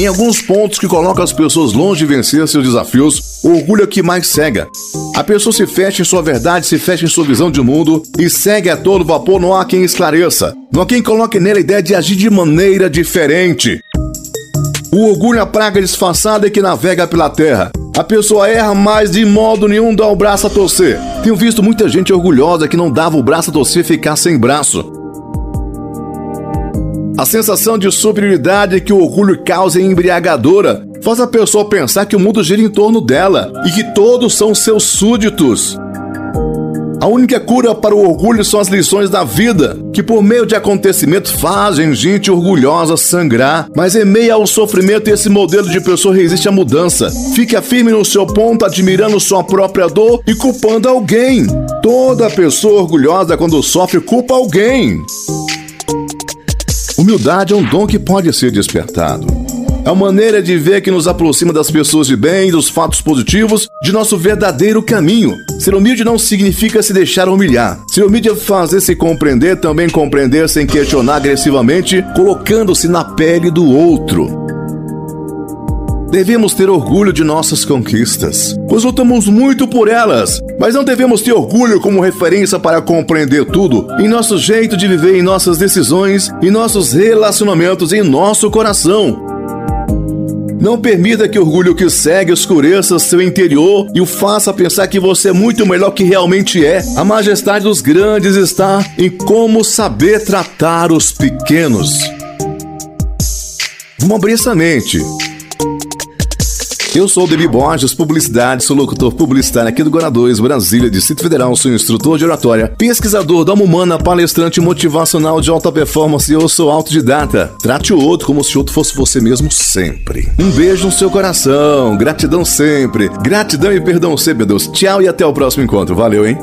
Em alguns pontos que colocam as pessoas longe de vencer seus desafios, orgulho é que mais cega. A pessoa se fecha em sua verdade, se fecha em sua visão de mundo e segue a todo vapor, não há quem esclareça. Não há quem coloque nele a ideia de agir de maneira diferente. O orgulho é a praga disfarçada que navega pela terra. A pessoa erra, mas de modo nenhum dá o braço a torcer. Tenho visto muita gente orgulhosa que não dava o braço a torcer ficar sem braço. A sensação de superioridade que o orgulho causa é embriagadora. Faz a pessoa pensar que o mundo gira em torno dela e que todos são seus súditos. A única cura para o orgulho são as lições da vida, que por meio de acontecimentos fazem gente orgulhosa sangrar, mas em meio ao sofrimento esse modelo de pessoa resiste à mudança. Fica firme no seu ponto, admirando sua própria dor e culpando alguém. Toda pessoa orgulhosa quando sofre culpa alguém. Humildade é um dom que pode ser despertado. É uma maneira de ver que nos aproxima das pessoas de bem, dos fatos positivos, de nosso verdadeiro caminho. Ser humilde não significa se deixar humilhar. Ser humilde é fazer se compreender, também compreender sem questionar agressivamente, colocando-se na pele do outro. Devemos ter orgulho de nossas conquistas, pois lutamos muito por elas, mas não devemos ter orgulho como referência para compreender tudo em nosso jeito de viver, em nossas decisões, em nossos relacionamentos, em nosso coração. Não permita que o orgulho que segue escureça seu interior e o faça pensar que você é muito melhor que realmente é. A majestade dos grandes está em como saber tratar os pequenos. Vamos abrir essa mente. Eu sou o Debi Borges, publicidade, sou locutor publicitário aqui do Guará 2, Brasília, Distrito Federal, sou instrutor de oratória, pesquisador da humana, palestrante motivacional de alta performance e eu sou autodidata. Trate o outro como se o outro fosse você mesmo sempre. Um beijo no seu coração, gratidão sempre, gratidão e perdão sempre, Deus. Tchau e até o próximo encontro. Valeu, hein?